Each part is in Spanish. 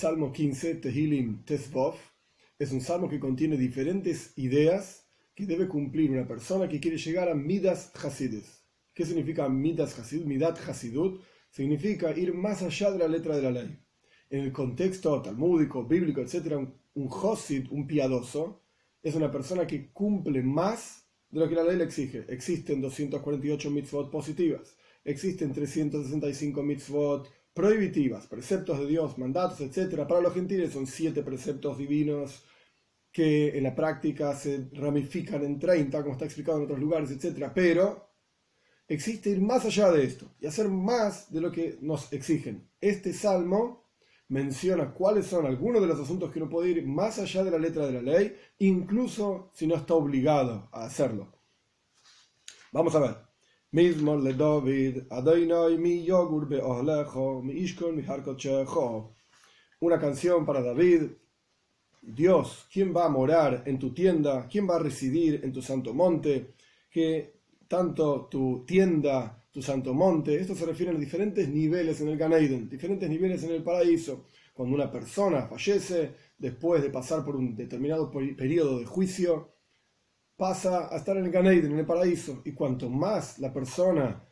Salmo 15, Tehilim Tesvov, es un salmo que contiene diferentes ideas que debe cumplir una persona que quiere llegar a Midas Hasides. ¿Qué significa Midas Hasid? Midat Hasidut significa ir más allá de la letra de la ley. En el contexto talmúdico, bíblico, etc., un Hasid, un piadoso, es una persona que cumple más de lo que la ley le exige. Existen 248 mitzvot positivas, existen 365 mitzvot prohibitivas, preceptos de Dios, mandatos, etc. Para los gentiles son siete preceptos divinos que en la práctica se ramifican en 30, como está explicado en otros lugares, etc. Pero existe ir más allá de esto y hacer más de lo que nos exigen. Este salmo menciona cuáles son algunos de los asuntos que uno puede ir más allá de la letra de la ley, incluso si no está obligado a hacerlo. Vamos a ver. Una canción para David. Dios, ¿quién va a morar en tu tienda? ¿Quién va a residir en tu santo monte? Que tanto tu tienda tu santo monte. Esto se refiere a diferentes niveles en el Ganeiden, diferentes niveles en el paraíso. Cuando una persona fallece, después de pasar por un determinado periodo de juicio, pasa a estar en el Ganeiden, en el paraíso. Y cuanto más la persona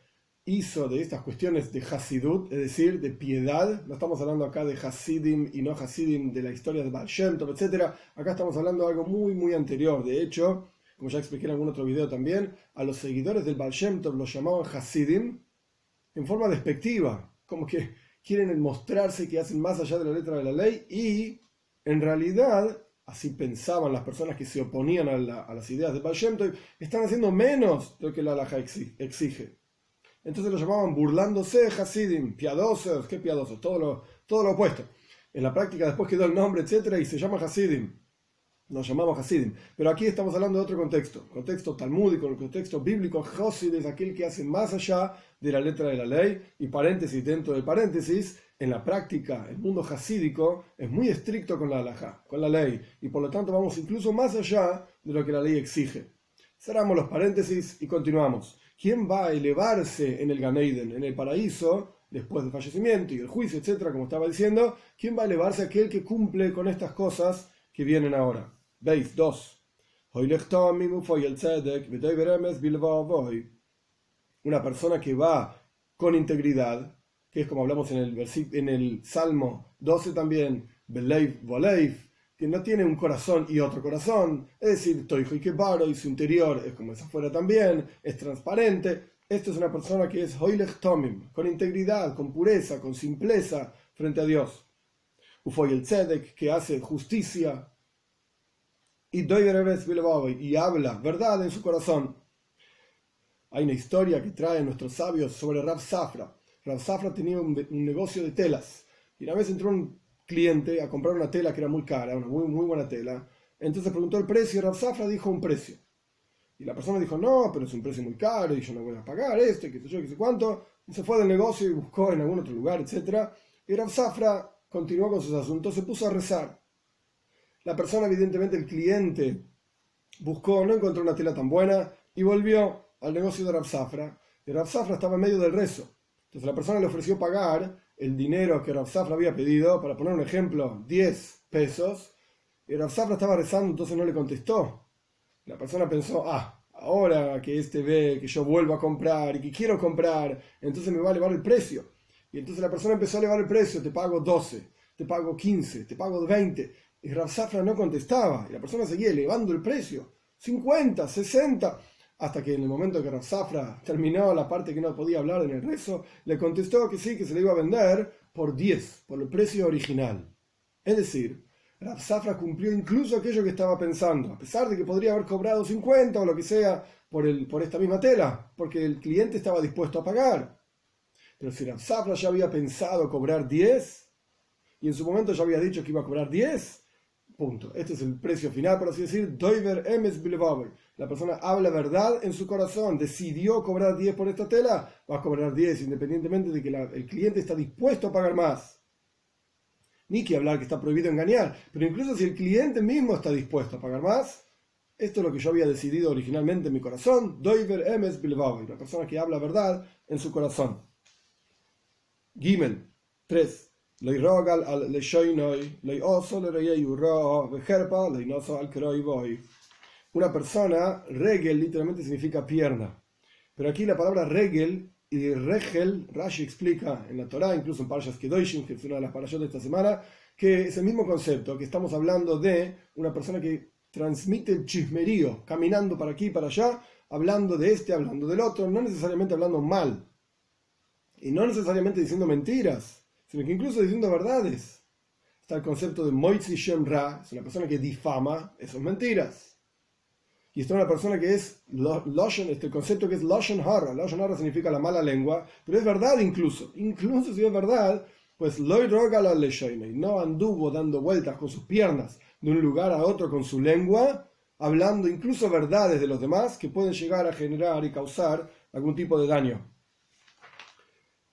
hizo de estas cuestiones de Hasidut, es decir, de piedad, no estamos hablando acá de Hasidim y no Hasidim de la historia de Baal etc. Acá estamos hablando de algo muy, muy anterior. De hecho, como ya expliqué en algún otro video también, a los seguidores del Baal los llamaban Hasidim en forma despectiva, como que quieren mostrarse que hacen más allá de la letra de la ley y en realidad, así pensaban las personas que se oponían a, las ideas del Baal están haciendo menos de lo que la halajá exige. Entonces lo llamaban burlándose Hasidim, piadosos, ¿qué piadosos? Todo lo, todo lo opuesto. En la práctica después quedó el nombre, etcétera, y se llama Hasidim nos llamamos Hasidim. Pero aquí estamos hablando de otro contexto, contexto talmúdico, el contexto bíblico. Hasid es aquel que hace más allá de la letra de la ley, y paréntesis dentro del paréntesis, en la práctica, el mundo hasídico es muy estricto con la halajá, con la ley, y por lo tanto vamos incluso más allá de lo que la ley exige. Cerramos los paréntesis y continuamos. ¿Quién va a elevarse en el Ganeiden, en el paraíso, después del fallecimiento y el juicio, etcétera, como estaba diciendo? ¿Quién va a elevarse aquel que cumple con estas cosas que vienen ahora? Veis, dos. Una persona que va con integridad, que es como hablamos en el, en el Salmo 12 también, que no tiene un corazón y otro corazón, es decir, y su interior es como es afuera también, es transparente. Esto es una persona que es Tomim, con integridad, con pureza, con simpleza frente a Dios. Ufoy el Tzedek, que hace justicia, y y habla verdad en su corazón. Hay una historia que traen nuestros sabios sobre Rav Safra. Rav Safra tenía un, negocio de telas y una vez entró un cliente a comprar una tela que era muy cara, una muy, buena tela. Entonces preguntó el precio y Rav Safra dijo un precio. Y la persona dijo, no, pero es un precio muy caro y yo no voy a pagar esto, qué sé yo, qué sé cuánto. Y se fue del negocio y buscó en algún otro lugar, etc. Y Rav Safra continuó con sus asuntos, se puso a rezar. La persona, evidentemente, el cliente, buscó, no encontró una tela tan buena y volvió al negocio de Rapsafra. Y estaba en medio del rezo. Entonces la persona le ofreció pagar el dinero que Rapsafra había pedido, para poner un ejemplo, 10 pesos. Y Rapsafra estaba rezando, entonces no le contestó. La persona pensó, ah, ahora que este ve que yo vuelvo a comprar y que quiero comprar, entonces me va a elevar el precio. Y entonces la persona empezó a elevar el precio, te pago 12, te pago 15, te pago 20. Y Rav Safra no contestaba, y la persona seguía elevando el precio, 50, 60, hasta que en el momento que Rav Safra terminó la parte que no podía hablar en el rezo, le contestó que sí, que se le iba a vender por 10, por el precio original. Es decir, Rav Safra cumplió incluso aquello que estaba pensando, a pesar de que podría haber cobrado 50 o lo que sea por, el, por esta misma tela, porque el cliente estaba dispuesto a pagar. Pero si Rav Safra ya había pensado cobrar 10, y en su momento ya había dicho que iba a cobrar 10, Punto. Este es el precio final, por así decir. Doiver emes La persona habla verdad en su corazón. Decidió cobrar 10 por esta tela, va a cobrar 10, independientemente de que el cliente está dispuesto a pagar más. Ni que hablar que está prohibido engañar. Pero incluso si el cliente mismo está dispuesto a pagar más, esto es lo que yo había decidido originalmente en mi corazón. Doiver emes La persona que habla verdad en su corazón. Gimel 3. Una persona, regel literalmente significa pierna. Pero aquí la palabra regel y regel, Rashi explica en la Torah, incluso en Parashas Kedoshim, que es una de las parashas de esta semana, que es el mismo concepto, que estamos hablando de una persona que transmite el chismerío, caminando para aquí y para allá, hablando de este, hablando del otro, no necesariamente hablando mal, y no necesariamente diciendo mentiras, sino que incluso diciendo verdades. Está el concepto de Moitzi Shem Ra, es una persona que difama, esas mentiras. Y está una persona que es Loshen, este concepto que es Loshen Hara. Loshen Hara significa la mala lengua, pero es verdad incluso. Incluso si es verdad, pues no anduvo dando vueltas con sus piernas de un lugar a otro con su lengua, hablando incluso verdades de los demás que pueden llegar a generar y causar algún tipo de daño.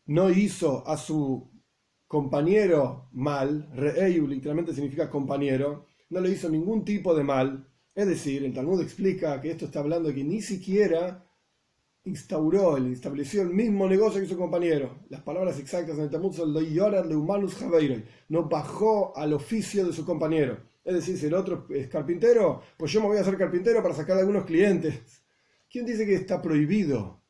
No hizo a su compañero mal, re'eyu literalmente significa compañero, no le hizo ningún tipo de mal, es decir, el Talmud explica que esto está hablando de que ni siquiera instauró, él estableció el mismo negocio que su compañero. Las palabras exactas en el Talmud son no bajó al oficio de su compañero. Es decir, si el otro es carpintero, pues yo me voy a hacer carpintero para sacar a algunos clientes. ¿Quién dice que está prohibido?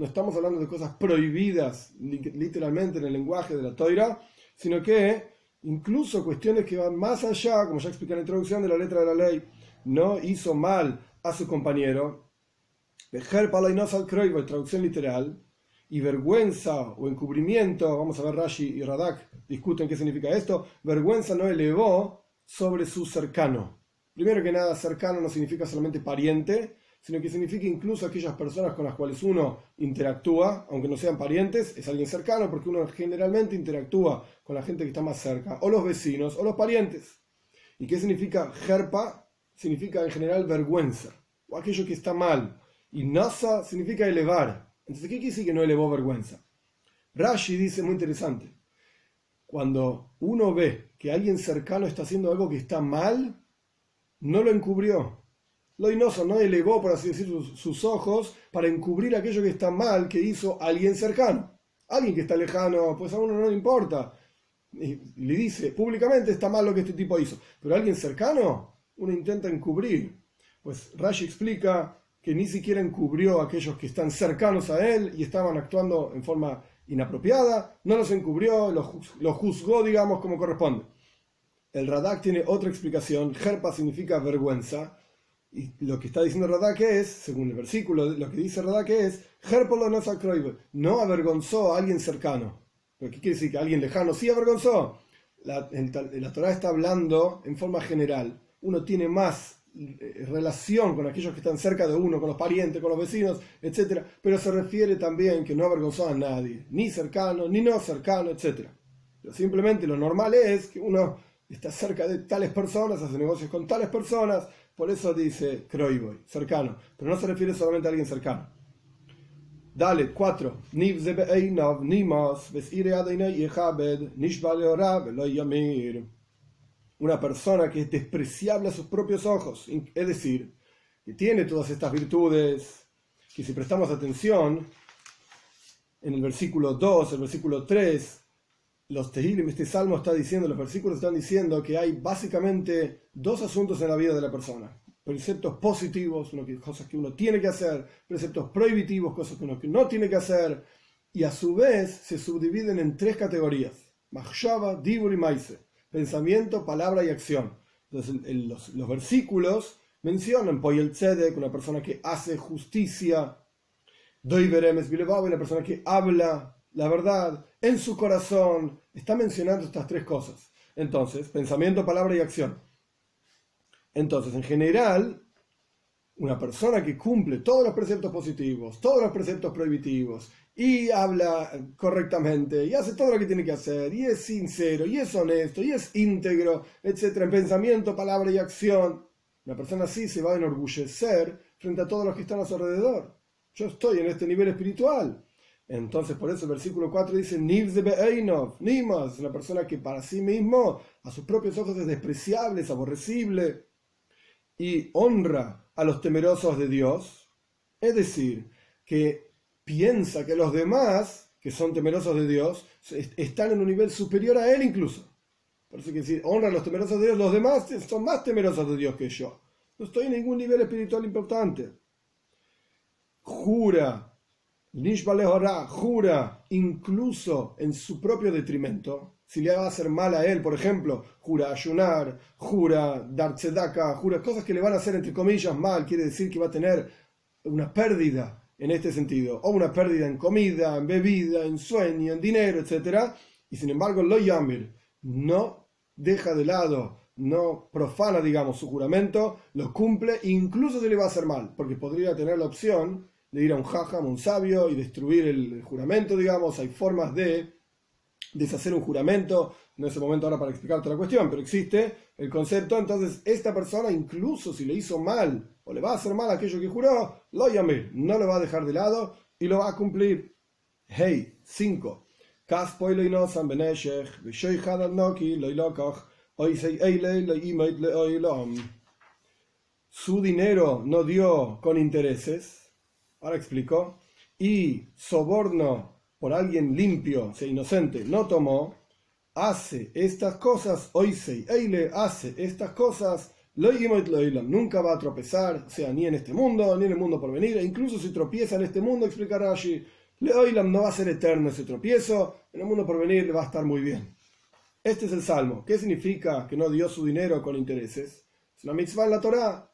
No estamos hablando de cosas prohibidas literalmente en el lenguaje de la toira, sino que incluso cuestiones que van más allá, como ya expliqué en la introducción de la letra de la ley, no hizo mal a su compañero, traducción literal, y vergüenza o encubrimiento, vamos a ver Rashi y Radak discuten qué significa esto, vergüenza no elevó sobre su cercano. Primero que nada, cercano no significa solamente pariente, sino que significa incluso aquellas personas con las cuales uno interactúa, aunque no sean parientes, es alguien cercano, porque uno generalmente interactúa con la gente que está más cerca, o los vecinos, o los parientes. ¿Y qué significa jerpa? significa en general vergüenza, o aquello que está mal. Y nasa significa elevar. Entonces, ¿qué quiere decir que no elevó vergüenza? Rashi dice muy interesante. Cuando uno ve que alguien cercano está haciendo algo que está mal, no lo encubrió. Lo inoso no elevó, por así decir, sus, ojos para encubrir aquello que está mal que hizo alguien cercano. Alguien que está lejano, pues a uno no le importa. Le dice públicamente está mal lo que este tipo hizo. Pero alguien cercano, uno intenta encubrir. Pues Rashi explica que ni siquiera encubrió a aquellos que están cercanos a él y estaban actuando en forma inapropiada, no los encubrió, los, juzgó, digamos, como corresponde. El Radak tiene otra explicación, Jerpa significa vergüenza, y lo que está diciendo Radak es, según el versículo, lo que dice Radak es, no no avergonzó a alguien cercano. ¿Pero qué quiere decir? ¿Que alguien lejano sí avergonzó? La, la Torah está hablando en forma general uno tiene más eh, relación con aquellos que están cerca de uno, con los parientes, con los vecinos, etc. Pero se refiere también que no avergonzó a nadie, ni cercano, ni no cercano, etc. Pero simplemente lo normal es que uno está cerca de tales personas, hace negocios con tales personas, por eso dice Kroiboy, cercano, pero no se refiere solamente a alguien cercano. Dale, 4. una persona que es despreciable a sus propios ojos, es decir, que tiene todas estas virtudes, que si prestamos atención, en el versículo 2, el versículo 3, los Tehilim, este salmo está diciendo, los versículos están diciendo que hay básicamente dos asuntos en la vida de la persona. Preceptos positivos, cosas que uno tiene que hacer, preceptos prohibitivos, cosas que uno no tiene que hacer, y a su vez se subdividen en tres categorías, Mahshava, Dibur y Maise pensamiento, palabra y acción. Entonces, los, versículos mencionan Poyel Tzedek, una persona que hace justicia, Doi Beremes una persona que habla la verdad en su corazón. Está mencionando estas tres cosas. Entonces, pensamiento, palabra y acción. Entonces, en general, una persona que cumple todos los preceptos positivos, todos los preceptos prohibitivos y habla correctamente y hace todo lo que tiene que hacer y es sincero y es honesto y es íntegro, etcétera, en pensamiento, palabra y acción. Una persona así se va a enorgullecer frente a todos los que están a su alrededor. Yo estoy en este nivel espiritual. Entonces, por eso el versículo 4 dice: Nimas, una persona que para sí mismo, a sus propios ojos, es despreciable, es aborrecible y honra a los temerosos de Dios. Es decir, que piensa que los demás que son temerosos de Dios, están en un nivel superior a él incluso. Por eso que decir, honra a los temerosos de Dios, los demás son más temerosos de Dios que yo. No estoy en ningún nivel espiritual importante. Jura, jura, incluso en su propio detrimento, si le va a hacer mal a él, por ejemplo, jura ayunar, jura dar tzedaka, jura cosas que le van a hacer entre comillas mal, quiere decir que va a tener una pérdida en este sentido, o una pérdida en comida, en bebida, en sueño, en dinero, etc. Y sin embargo, lo yamir no deja de lado, no profana, digamos, su juramento, lo cumple, incluso si le va a hacer mal, porque podría tener la opción de ir a un jajam, un sabio, y destruir el juramento, digamos, hay formas de deshacer un juramento, no es el momento ahora para explicarte la cuestión, pero existe el concepto, entonces esta persona incluso si le hizo mal o le va a hacer mal aquello que juró, lo llame, no lo va a dejar de lado y lo va a cumplir. Hey, 5. Su dinero no dio con intereses, ahora explico, y soborno por alguien limpio, sea, inocente, no tomó, hace estas cosas, se Eile hace estas cosas, nunca va a tropezar, sea, ni en este mundo, ni en el mundo por venir, e incluso si tropieza en este mundo, explicará allí, Leoilam no va a ser eterno ese tropiezo, en el mundo por venir le va a estar muy bien. Este es el salmo. ¿Qué significa que no dio su dinero con intereses? Es una mitzvah en la Torah.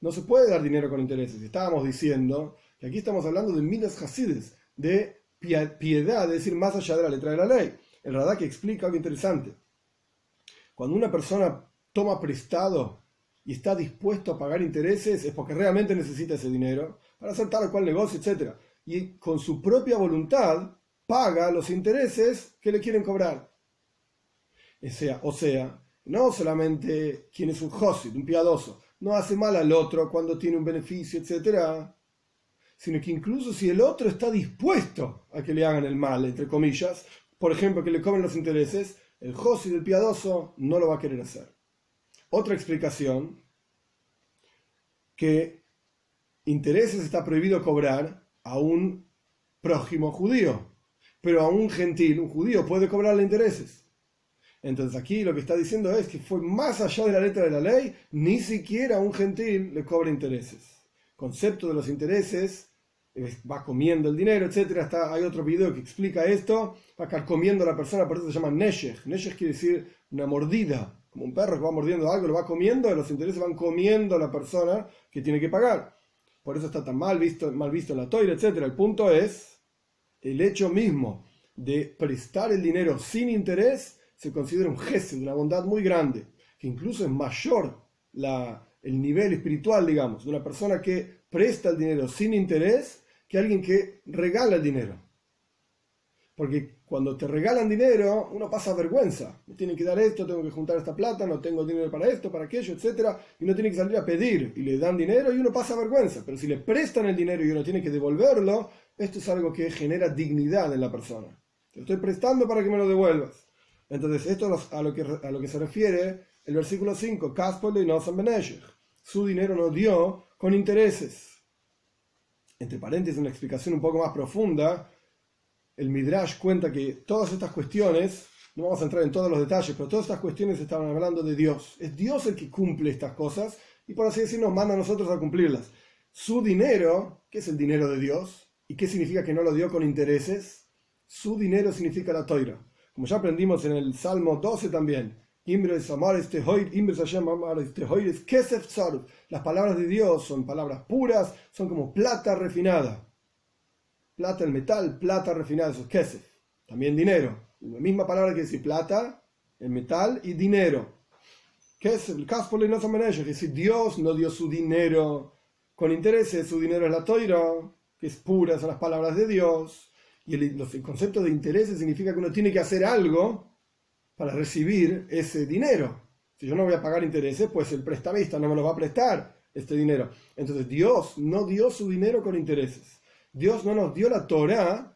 No se puede dar dinero con intereses. Estábamos diciendo que aquí estamos hablando de minas hasides, de piedad, es decir, más allá de la letra de la ley. El Radak explica algo interesante. Cuando una persona toma prestado y está dispuesto a pagar intereses, es porque realmente necesita ese dinero para hacer tal o cual negocio, etc. Y con su propia voluntad paga los intereses que le quieren cobrar. O sea, o sea no solamente quien es un josid, un piadoso, no hace mal al otro cuando tiene un beneficio, etcétera, sino que incluso si el otro está dispuesto a que le hagan el mal, entre comillas, por ejemplo, que le comen los intereses, el Josi del piadoso no lo va a querer hacer. Otra explicación, que intereses está prohibido cobrar a un prójimo judío, pero a un gentil, un judío, puede cobrarle intereses. Entonces aquí lo que está diciendo es que fue más allá de la letra de la ley, ni siquiera un gentil le cobra intereses. Concepto de los intereses va comiendo el dinero, etcétera. Está, hay otro video que explica esto, va comiendo a la persona, por eso se llama Neshech. Neshech quiere decir una mordida, como un perro que va mordiendo algo, lo va comiendo, los intereses van comiendo a la persona que tiene que pagar. Por eso está tan mal visto, mal visto la toira, etcétera. El punto es, el hecho mismo de prestar el dinero sin interés se considera un gesto, una bondad muy grande, que incluso es mayor la, el nivel espiritual, digamos, de una persona que presta el dinero sin interés que alguien que regala el dinero. Porque cuando te regalan dinero, uno pasa vergüenza. Me tienen que dar esto, tengo que juntar esta plata, no tengo dinero para esto, para aquello, etc. Y uno tiene que salir a pedir y le dan dinero y uno pasa vergüenza. Pero si le prestan el dinero y uno tiene que devolverlo, esto es algo que genera dignidad en la persona. Te estoy prestando para que me lo devuelvas. Entonces, esto es a lo que, lo se refiere el versículo 5. Su dinero no dio con intereses entre paréntesis, una explicación un poco más profunda, el Midrash cuenta que todas estas cuestiones, no vamos a entrar en todos los detalles, pero todas estas cuestiones estaban hablando de Dios. Es Dios el que cumple estas cosas y por así decirlo nos manda a nosotros a cumplirlas. Su dinero, ¿qué es el dinero de Dios? ¿Y qué significa que no lo dio con intereses? Su dinero significa la toira. Como ya aprendimos en el Salmo 12 también, las palabras de Dios son palabras puras, son como plata refinada. Plata, el metal, plata refinada, eso es kesef. También dinero. La misma palabra que decir plata, el metal y dinero. Kesef, el caspole no son que decir Dios no dio su dinero con intereses, su dinero es la toira, que es pura, son las palabras de Dios. Y el, el concepto de intereses significa que uno tiene que hacer algo para recibir ese dinero. Si yo no voy a pagar intereses, pues el prestamista no me lo va a prestar este dinero. Entonces Dios no dio su dinero con intereses. Dios no nos dio la Torah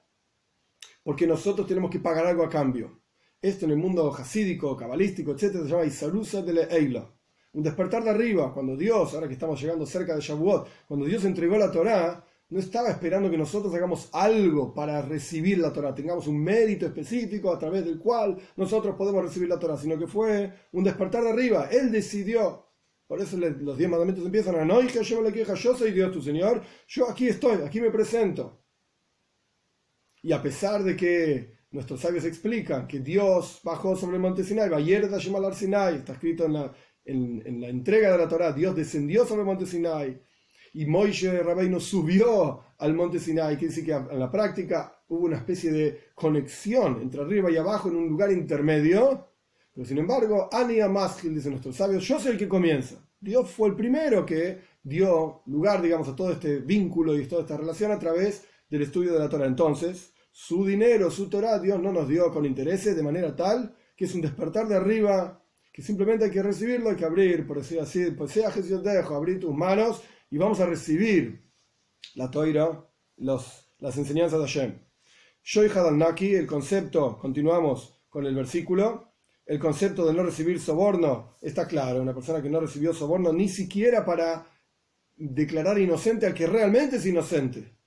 porque nosotros tenemos que pagar algo a cambio. Esto en el mundo jasídico, cabalístico, etc. se llama Isarusa de la Eila. Un despertar de arriba, cuando Dios, ahora que estamos llegando cerca de Shavuot, cuando Dios entregó la Torah, no estaba esperando que nosotros hagamos algo para recibir la Torah, tengamos un mérito específico a través del cual nosotros podemos recibir la Torah, sino que fue un despertar de arriba. Él decidió. Por eso los diez mandamientos empiezan a no, hija, yo la queja, yo soy Dios tu Señor, yo aquí estoy, aquí me presento. Y a pesar de que nuestros sabios explican que Dios bajó sobre el monte Sinai, al Sinai, está escrito en la, en, la entrega de la Torah, Dios descendió sobre el monte Sinai y Moishe Rabbeinu subió al monte Sinai, quiere decir que en la práctica hubo una especie de conexión entre arriba y abajo en un lugar intermedio, pero sin embargo, Ania Maskil, dice nuestros sabios, yo soy el que comienza. Dios fue el primero que dio lugar, digamos, a todo este vínculo y toda esta relación a través del estudio de la Torah. Entonces, su dinero, su Torah, Dios no nos dio con intereses de manera tal que es un despertar de arriba, que simplemente hay que recibirlo, hay que abrir, por decir así, pues sea Jesús dejo, abrir tus manos y vamos a recibir la Toira, las enseñanzas de Hashem. Shoy Hadalnaki, el concepto, continuamos con el versículo, el concepto de no recibir soborno está claro, una persona que no recibió soborno ni siquiera para declarar inocente al que realmente es inocente.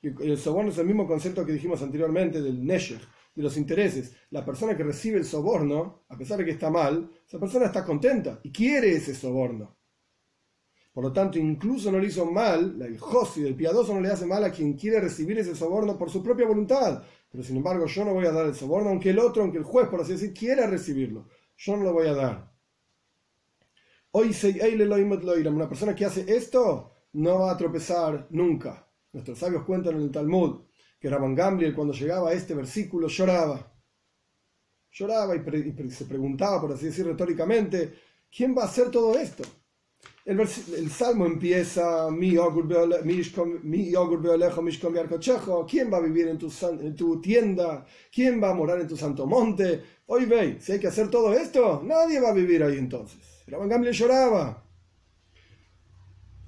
El soborno es el mismo concepto que dijimos anteriormente del Nesher, de los intereses. La persona que recibe el soborno, a pesar de que está mal, esa persona está contenta y quiere ese soborno. Por lo tanto, incluso no le hizo mal, el Josi del piadoso no le hace mal a quien quiere recibir ese soborno por su propia voluntad. Pero sin embargo, yo no voy a dar el soborno, aunque el otro, aunque el juez, por así decir, quiera recibirlo. Yo no lo voy a dar. Hoy una persona que hace esto no va a tropezar nunca. Nuestros sabios cuentan en el Talmud que Rabban Gamliel cuando llegaba a este versículo lloraba. Lloraba y, se preguntaba, por así decir retóricamente, ¿quién va a hacer todo esto? El, el, salmo empieza, mi ¿quién va a vivir en tu, en tu, tienda? ¿Quién va a morar en tu santo monte? Hoy ve, si hay que hacer todo esto, nadie va a vivir ahí entonces. Rabban Gamliel lloraba.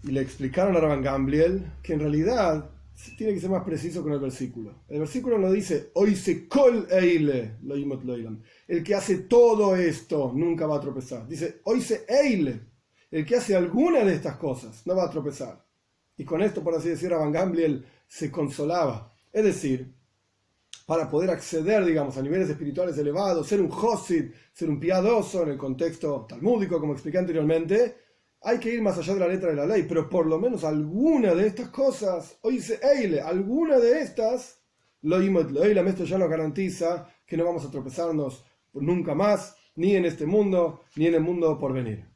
Y le explicaron a Rabban Gamliel que en realidad tiene que ser más preciso con el versículo. El versículo no dice, hoy se kol eile, el que hace todo esto nunca va a tropezar. Dice, hoy se eile el que hace alguna de estas cosas no va a tropezar. Y con esto, por así decir, Van Gamliel se consolaba. Es decir, para poder acceder, digamos, a niveles espirituales elevados, ser un Josid, ser un piadoso en el contexto talmúdico, como expliqué anteriormente, hay que ir más allá de la letra de la ley, pero por lo menos alguna de estas cosas, hoy dice Eile, alguna de estas, lo Eile, esto ya nos garantiza que no vamos a tropezarnos nunca más, ni en este mundo, ni en el mundo por venir.